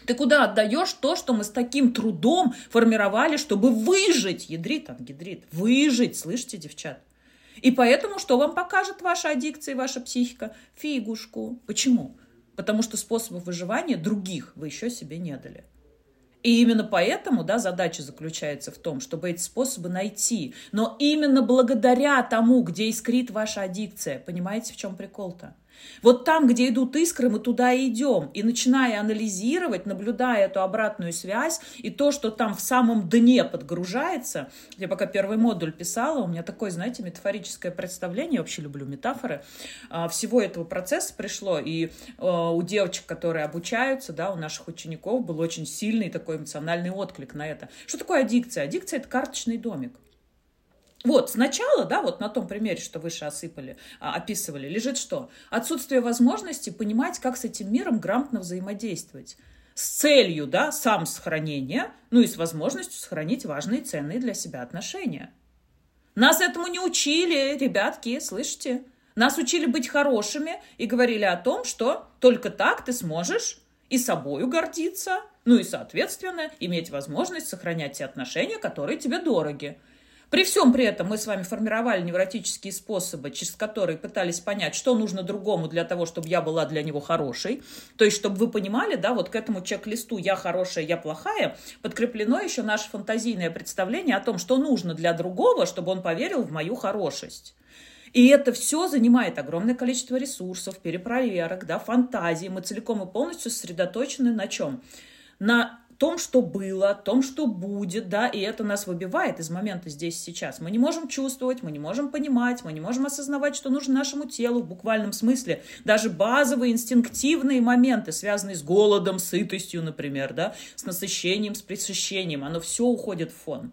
Ты куда отдаешь то, что мы с таким трудом формировали, чтобы выжить? Ядрит, ангидрит. Выжить, слышите, девчат? И поэтому что вам покажет ваша аддикция и ваша психика? Фигушку. Почему? Потому что способов выживания других вы еще себе не дали. И именно поэтому, да, задача заключается в том, чтобы эти способы найти. Но именно благодаря тому, где искрит ваша аддикция. Понимаете, в чем прикол-то? Вот там, где идут искры, мы туда и идем. И начиная анализировать, наблюдая эту обратную связь, и то, что там в самом дне подгружается, я пока первый модуль писала, у меня такое, знаете, метафорическое представление, я вообще люблю метафоры, а, всего этого процесса пришло, и а, у девочек, которые обучаются, да, у наших учеников был очень сильный такой эмоциональный отклик на это. Что такое аддикция? Аддикция – это карточный домик. Вот, сначала, да, вот на том примере, что выше осыпали, а, описывали, лежит что? Отсутствие возможности понимать, как с этим миром грамотно взаимодействовать. С целью, да, сам сохранения, ну и с возможностью сохранить важные ценные для себя отношения. Нас этому не учили, ребятки, слышите? Нас учили быть хорошими и говорили о том, что только так ты сможешь и собою гордиться, ну и, соответственно, иметь возможность сохранять те отношения, которые тебе дороги. При всем при этом мы с вами формировали невротические способы, через которые пытались понять, что нужно другому для того, чтобы я была для него хорошей. То есть, чтобы вы понимали, да, вот к этому чек-листу «я хорошая, я плохая» подкреплено еще наше фантазийное представление о том, что нужно для другого, чтобы он поверил в мою хорошесть. И это все занимает огромное количество ресурсов, перепроверок, да, фантазии. Мы целиком и полностью сосредоточены на чем? На том, что было, том, что будет, да, и это нас выбивает из момента здесь сейчас. Мы не можем чувствовать, мы не можем понимать, мы не можем осознавать, что нужно нашему телу в буквальном смысле. Даже базовые инстинктивные моменты, связанные с голодом, сытостью, например, да, с насыщением, с пресыщением, оно все уходит в фон.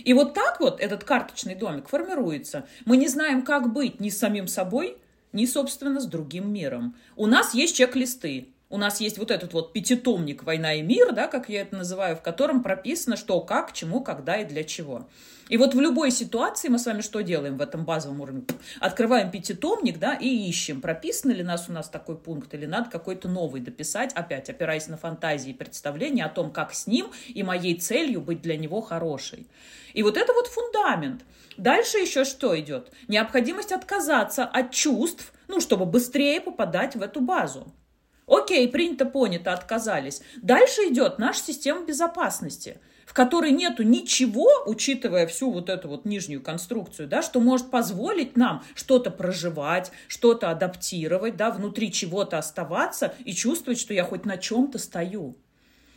И вот так вот этот карточный домик формируется. Мы не знаем, как быть ни с самим собой, ни, собственно, с другим миром. У нас есть чек-листы у нас есть вот этот вот пятитомник «Война и мир», да, как я это называю, в котором прописано, что, как, чему, когда и для чего. И вот в любой ситуации мы с вами что делаем в этом базовом уровне? Открываем пятитомник, да, и ищем, прописан ли нас у нас такой пункт, или надо какой-то новый дописать, опять опираясь на фантазии и представления о том, как с ним и моей целью быть для него хорошей. И вот это вот фундамент. Дальше еще что идет? Необходимость отказаться от чувств, ну, чтобы быстрее попадать в эту базу. Окей, принято, понято, отказались. Дальше идет наша система безопасности, в которой нету ничего, учитывая всю вот эту вот нижнюю конструкцию, да, что может позволить нам что-то проживать, что-то адаптировать, да, внутри чего-то оставаться и чувствовать, что я хоть на чем-то стою.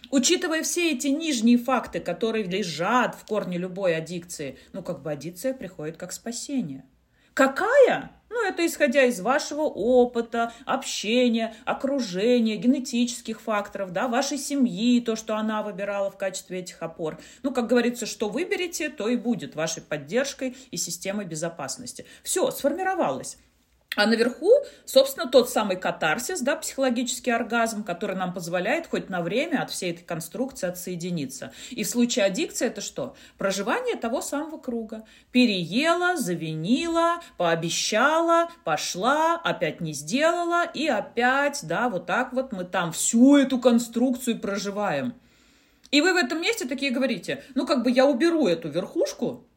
Учитывая все эти нижние факты, которые лежат в корне любой аддикции, ну, как бы аддикция приходит как спасение. Какая? Ну, это исходя из вашего опыта, общения, окружения, генетических факторов, да, вашей семьи, то, что она выбирала в качестве этих опор. Ну, как говорится, что выберете, то и будет вашей поддержкой и системой безопасности. Все, сформировалось. А наверху, собственно, тот самый катарсис, да, психологический оргазм, который нам позволяет хоть на время от всей этой конструкции отсоединиться. И в случае аддикции это что? Проживание того самого круга. Переела, завинила, пообещала, пошла, опять не сделала, и опять, да, вот так вот мы там всю эту конструкцию проживаем. И вы в этом месте такие говорите, ну как бы я уберу эту верхушку,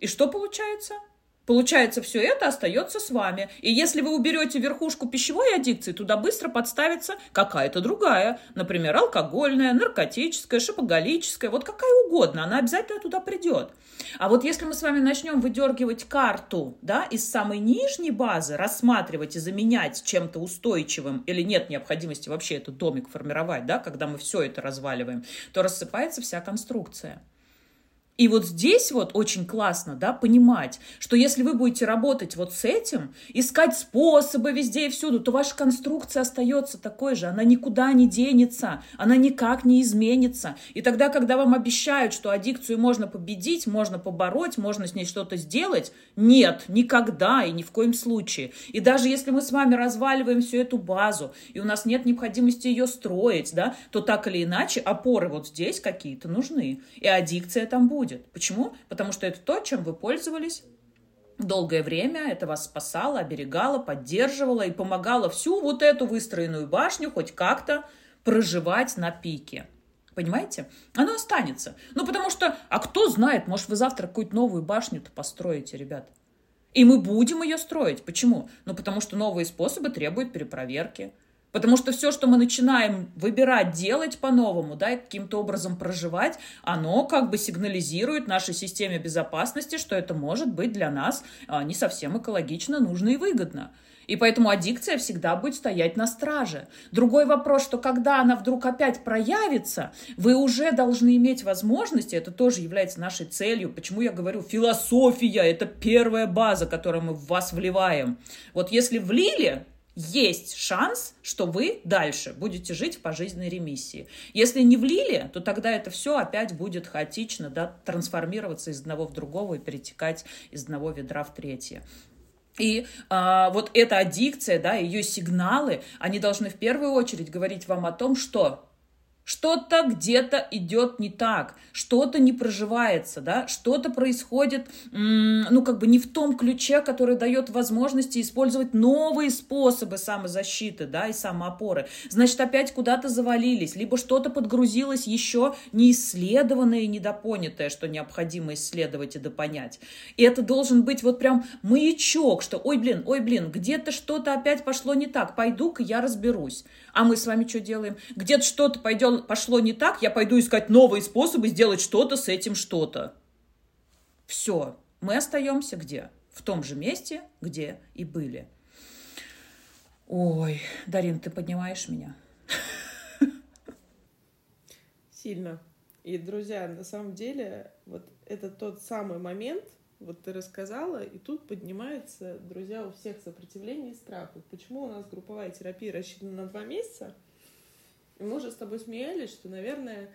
и что получается? Получается, все это остается с вами. И если вы уберете верхушку пищевой аддикции, туда быстро подставится какая-то другая. Например, алкогольная, наркотическая, шопоголическая, вот какая угодно. Она обязательно туда придет. А вот если мы с вами начнем выдергивать карту да, из самой нижней базы, рассматривать и заменять чем-то устойчивым, или нет необходимости вообще этот домик формировать, да, когда мы все это разваливаем, то рассыпается вся конструкция. И вот здесь вот очень классно, да, понимать, что если вы будете работать вот с этим, искать способы везде и всюду, то ваша конструкция остается такой же, она никуда не денется, она никак не изменится. И тогда, когда вам обещают, что аддикцию можно победить, можно побороть, можно с ней что-то сделать, нет, никогда и ни в коем случае. И даже если мы с вами разваливаем всю эту базу, и у нас нет необходимости ее строить, да, то так или иначе опоры вот здесь какие-то нужны. И аддикция там будет будет. Почему? Потому что это то, чем вы пользовались долгое время, это вас спасало, оберегало, поддерживало и помогало всю вот эту выстроенную башню хоть как-то проживать на пике. Понимаете? Оно останется. Ну, потому что, а кто знает, может, вы завтра какую-то новую башню-то построите, ребят. И мы будем ее строить. Почему? Ну, потому что новые способы требуют перепроверки. Потому что все, что мы начинаем выбирать, делать по-новому, да, и каким-то образом проживать, оно как бы сигнализирует нашей системе безопасности, что это может быть для нас а, не совсем экологично, нужно и выгодно. И поэтому аддикция всегда будет стоять на страже. Другой вопрос, что когда она вдруг опять проявится, вы уже должны иметь возможности, это тоже является нашей целью. Почему я говорю, философия – это первая база, которую мы в вас вливаем. Вот если влили, есть шанс, что вы дальше будете жить в пожизненной ремиссии. Если не влили, то тогда это все опять будет хаотично да, трансформироваться из одного в другого и перетекать из одного ведра в третье. И а, вот эта аддикция, да, ее сигналы, они должны в первую очередь говорить вам о том, что что-то где-то идет не так, что-то не проживается, да, что-то происходит, ну, как бы не в том ключе, который дает возможности использовать новые способы самозащиты, да, и самоопоры. Значит, опять куда-то завалились, либо что-то подгрузилось еще неисследованное и недопонятое, что необходимо исследовать и допонять. И это должен быть вот прям маячок, что, ой, блин, ой, блин, где-то что-то опять пошло не так, пойду-ка я разберусь. А мы с вами что делаем? Где-то что-то пойдет, пошло не так, я пойду искать новые способы сделать что-то с этим что-то. Все. Мы остаемся где? В том же месте, где и были. Ой, Дарин, ты поднимаешь меня? Сильно. И, друзья, на самом деле, вот это тот самый момент, вот ты рассказала, и тут поднимается, друзья, у всех сопротивление и страх. Вот почему у нас групповая терапия рассчитана на два месяца? И мы уже с тобой смеялись, что, наверное,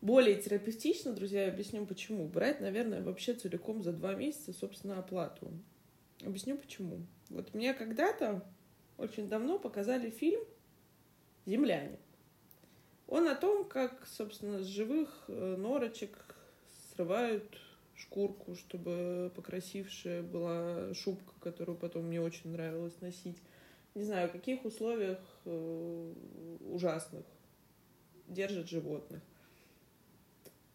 более терапевтично, друзья, я объясню почему. Брать, наверное, вообще целиком за два месяца, собственно, оплату. Объясню почему. Вот мне когда-то, очень давно, показали фильм «Земляне». Он о том, как, собственно, с живых э, норочек срывают шкурку, чтобы покрасившая была шубка, которую потом мне очень нравилось носить. Не знаю, в каких условиях ужасных держат животных.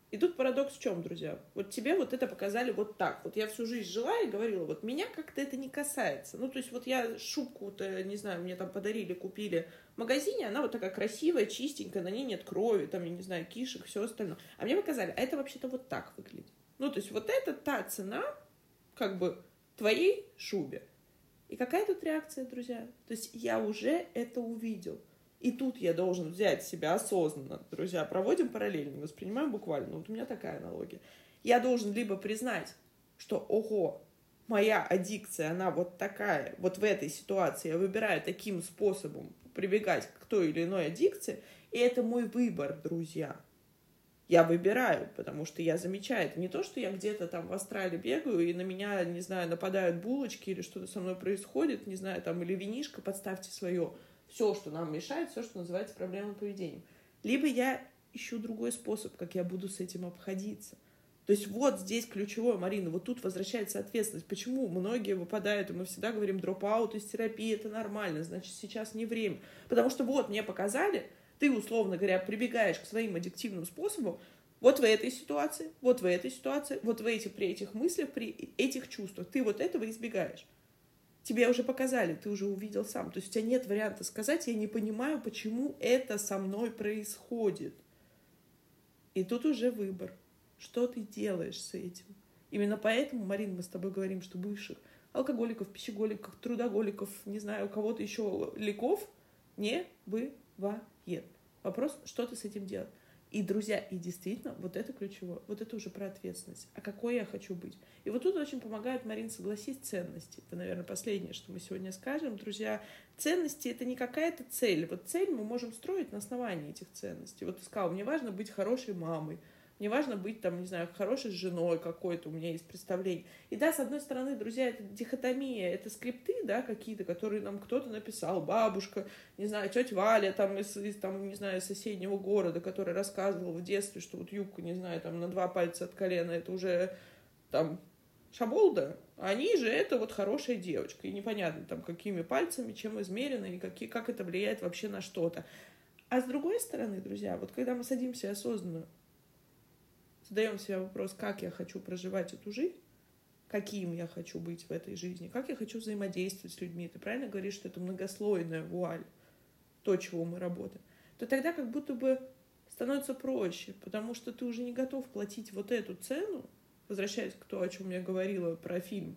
И тут парадокс в чем, друзья? Вот тебе вот это показали вот так. Вот я всю жизнь жила и говорила, вот меня как-то это не касается. Ну, то есть вот я шубку-то, не знаю, мне там подарили, купили в магазине, она вот такая красивая, чистенькая, на ней нет крови, там, я не знаю, кишек, все остальное. А мне показали, а это вообще-то вот так выглядит. Ну, то есть вот это та цена, как бы, твоей шубе. И какая тут реакция, друзья? То есть я уже это увидел. И тут я должен взять себя осознанно, друзья, проводим параллельно, воспринимаем буквально. Вот у меня такая аналогия. Я должен либо признать, что, ого, моя аддикция, она вот такая, вот в этой ситуации я выбираю таким способом прибегать к той или иной аддикции, и это мой выбор, друзья я выбираю, потому что я замечаю. Это не то, что я где-то там в Австралии бегаю, и на меня, не знаю, нападают булочки, или что-то со мной происходит, не знаю, там, или винишко, подставьте свое. Все, что нам мешает, все, что называется проблемным поведением. Либо я ищу другой способ, как я буду с этим обходиться. То есть вот здесь ключевое, Марина, вот тут возвращается ответственность. Почему многие выпадают, и мы всегда говорим, дроп-аут из терапии, это нормально, значит, сейчас не время. Потому что вот мне показали, ты, условно говоря, прибегаешь к своим аддиктивным способам вот в этой ситуации, вот в этой ситуации, вот в этих, при этих мыслях, при этих чувствах. Ты вот этого избегаешь. Тебе уже показали, ты уже увидел сам. То есть у тебя нет варианта сказать, я не понимаю, почему это со мной происходит. И тут уже выбор. Что ты делаешь с этим? Именно поэтому, Марин, мы с тобой говорим, что бывших алкоголиков, пищеголиков, трудоголиков, не знаю, у кого-то еще ликов не бывает. Вопрос, что ты с этим делать. И, друзья, и действительно, вот это ключевое, вот это уже про ответственность. А какой я хочу быть? И вот тут очень помогает, Марин, согласись, ценности. Это, наверное, последнее, что мы сегодня скажем. Друзья, ценности — это не какая-то цель. Вот цель мы можем строить на основании этих ценностей. Вот ты сказал, мне важно быть хорошей мамой, мне важно быть, там, не знаю, хорошей женой какой-то, у меня есть представление. И да, с одной стороны, друзья, это дихотомия, это скрипты, да, какие-то, которые нам кто-то написал, бабушка, не знаю, тетя Валя, там, из, из там, не знаю, соседнего города, которая рассказывала в детстве, что вот юбка, не знаю, там, на два пальца от колена, это уже, там, шаболда, они же это вот хорошая девочка. И непонятно там, какими пальцами, чем измерено, и какие, как это влияет вообще на что-то. А с другой стороны, друзья, вот когда мы садимся осознанно задаем себе вопрос, как я хочу проживать эту жизнь, каким я хочу быть в этой жизни, как я хочу взаимодействовать с людьми. Ты правильно говоришь, что это многослойная вуаль, то, чего мы работаем. То тогда как будто бы становится проще, потому что ты уже не готов платить вот эту цену, возвращаясь к тому, о чем я говорила про фильм,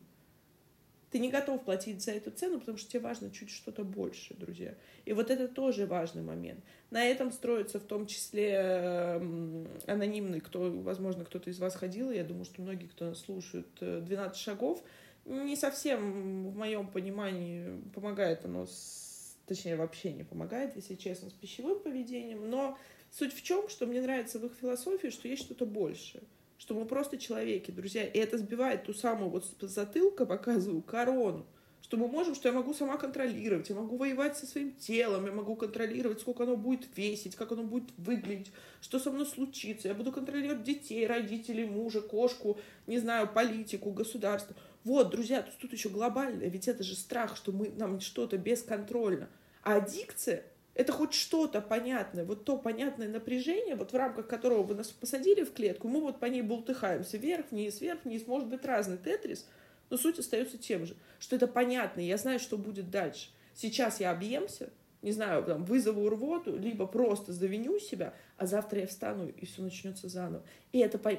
ты не готов платить за эту цену, потому что тебе важно чуть что-то больше, друзья. И вот это тоже важный момент. На этом строится в том числе эм, анонимный, кто, возможно, кто-то из вас ходил, я думаю, что многие, кто нас слушает, 12 э, шагов. Не совсем, в моем понимании, помогает оно, с, точнее, вообще не помогает, если честно, с пищевым поведением, но суть в чем, что мне нравится в их философии, что есть что-то большее что мы просто человеки, друзья. И это сбивает ту самую вот затылка, показываю, корону, что мы можем, что я могу сама контролировать, я могу воевать со своим телом, я могу контролировать, сколько оно будет весить, как оно будет выглядеть, что со мной случится. Я буду контролировать детей, родителей, мужа, кошку, не знаю, политику, государство. Вот, друзья, тут, тут еще глобальное, ведь это же страх, что мы, нам что-то бесконтрольно. А аддикция это хоть что-то понятное, вот то понятное напряжение, вот в рамках которого вы нас посадили в клетку, мы вот по ней бултыхаемся вверх, вниз, вверх, вниз, может быть разный тетрис, но суть остается тем же, что это понятно, я знаю, что будет дальше. Сейчас я объемся, не знаю, там, вызову рвоту, либо просто завиню себя, а завтра я встану, и все начнется заново. И это по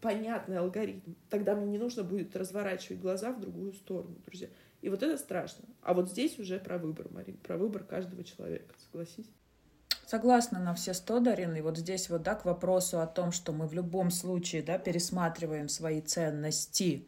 понятный алгоритм. Тогда мне не нужно будет разворачивать глаза в другую сторону, друзья. И вот это страшно. А вот здесь уже про выбор, Марин, про выбор каждого человека, согласись? Согласна на все сто, Дарин. И вот здесь вот, да, к вопросу о том, что мы в любом случае, да, пересматриваем свои ценности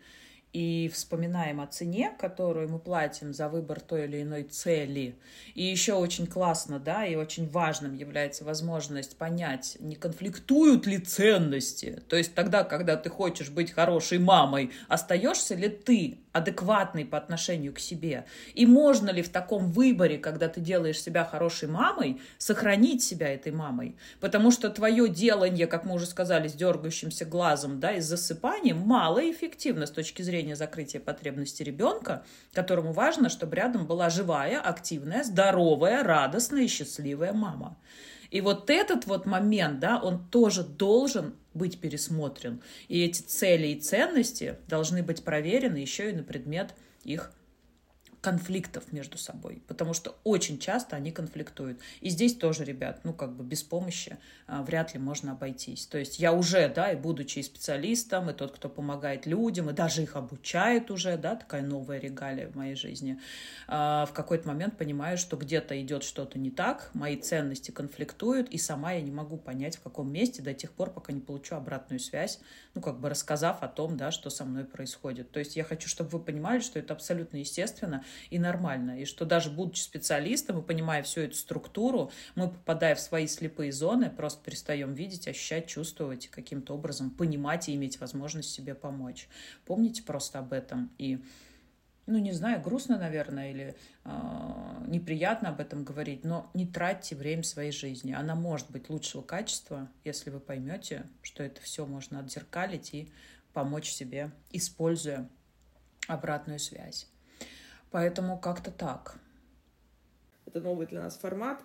и вспоминаем о цене, которую мы платим за выбор той или иной цели. И еще очень классно, да, и очень важным является возможность понять, не конфликтуют ли ценности. То есть тогда, когда ты хочешь быть хорошей мамой, остаешься ли ты адекватный по отношению к себе? И можно ли в таком выборе, когда ты делаешь себя хорошей мамой, сохранить себя этой мамой? Потому что твое делание, как мы уже сказали, с дергающимся глазом, да, и с засыпанием, малоэффективно с точки зрения закрытия потребности ребенка, которому важно, чтобы рядом была живая, активная, здоровая, радостная и счастливая мама. И вот этот вот момент, да, он тоже должен быть пересмотрен. И эти цели и ценности должны быть проверены еще и на предмет их конфликтов между собой, потому что очень часто они конфликтуют. И здесь тоже, ребят, ну как бы без помощи а, вряд ли можно обойтись. То есть я уже, да, и будучи и специалистом, и тот, кто помогает людям, и даже их обучает уже, да, такая новая регалия в моей жизни, а, в какой-то момент понимаю, что где-то идет что-то не так, мои ценности конфликтуют, и сама я не могу понять, в каком месте до тех пор, пока не получу обратную связь, ну как бы рассказав о том, да, что со мной происходит. То есть я хочу, чтобы вы понимали, что это абсолютно естественно, и нормально. И что даже будучи специалистом и понимая всю эту структуру, мы, попадая в свои слепые зоны, просто перестаем видеть, ощущать, чувствовать, каким-то образом понимать и иметь возможность себе помочь. Помните просто об этом. И ну, не знаю, грустно, наверное, или э, неприятно об этом говорить, но не тратьте время своей жизни. Она может быть лучшего качества, если вы поймете, что это все можно отзеркалить и помочь себе, используя обратную связь. Поэтому как-то так. Это новый для нас формат.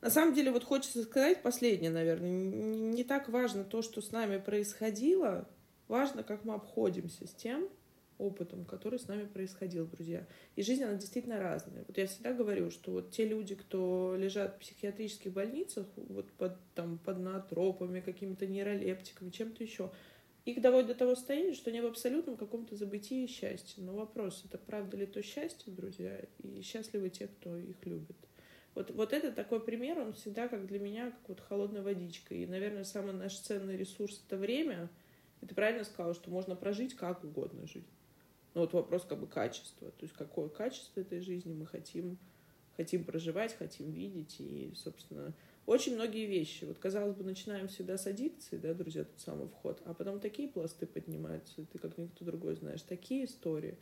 На самом деле, вот хочется сказать последнее, наверное. Не так важно то, что с нами происходило, важно, как мы обходимся с тем опытом, который с нами происходил, друзья. И жизнь, она действительно разная. Вот я всегда говорю, что вот те люди, кто лежат в психиатрических больницах, вот под, там, под натропами, какими-то нейролептиками, чем-то еще, их доводит до того состояния, что они в абсолютном каком-то забытии и счастье. Но вопрос, это правда ли то счастье, друзья, и счастливы те, кто их любит. Вот, вот это такой пример, он всегда как для меня, как вот холодная водичка. И, наверное, самый наш ценный ресурс — это время. И ты правильно сказала, что можно прожить как угодно жизнь. Но вот вопрос как бы качества. То есть какое качество этой жизни мы хотим, хотим проживать, хотим видеть. И, собственно, очень многие вещи. Вот, казалось бы, начинаем всегда с аддикции, да, друзья, тот самый вход, а потом такие пласты поднимаются, ты как никто другой знаешь, такие истории,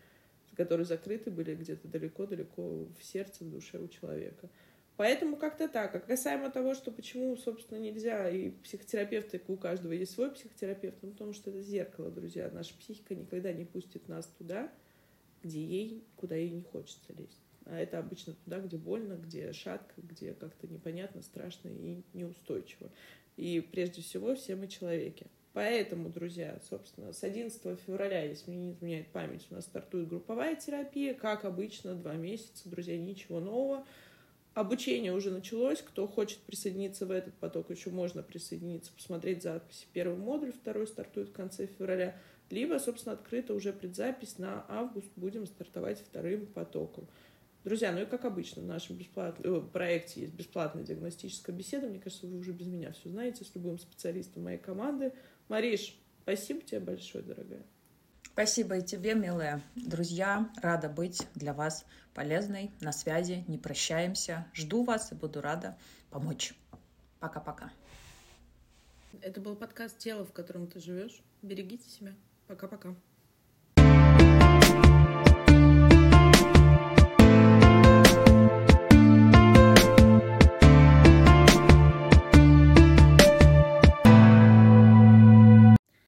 которые закрыты были где-то далеко-далеко в сердце, в душе у человека. Поэтому как-то так. А касаемо того, что почему, собственно, нельзя, и психотерапевты, у каждого есть свой психотерапевт, ну, потому что это зеркало, друзья. Наша психика никогда не пустит нас туда, где ей, куда ей не хочется лезть. А это обычно туда, где больно, где шатко, где как-то непонятно, страшно и неустойчиво. И прежде всего все мы человеки. Поэтому, друзья, собственно, с 11 февраля, если мне не изменяет память, у нас стартует групповая терапия. Как обычно, два месяца, друзья, ничего нового. Обучение уже началось. Кто хочет присоединиться в этот поток, еще можно присоединиться, посмотреть записи. Первый модуль, второй стартует в конце февраля. Либо, собственно, открыта уже предзапись на август. Будем стартовать вторым потоком. Друзья, ну и как обычно, в нашем бесплатном э, проекте есть бесплатная диагностическая беседа. Мне кажется, вы уже без меня все знаете, с любым специалистом моей команды. Мариш, спасибо тебе большое, дорогая. Спасибо и тебе, милая. Друзья, рада быть для вас полезной, на связи, не прощаемся. Жду вас и буду рада помочь. Пока-пока. Это был подкаст «Тело, в котором ты живешь». Берегите себя. Пока-пока.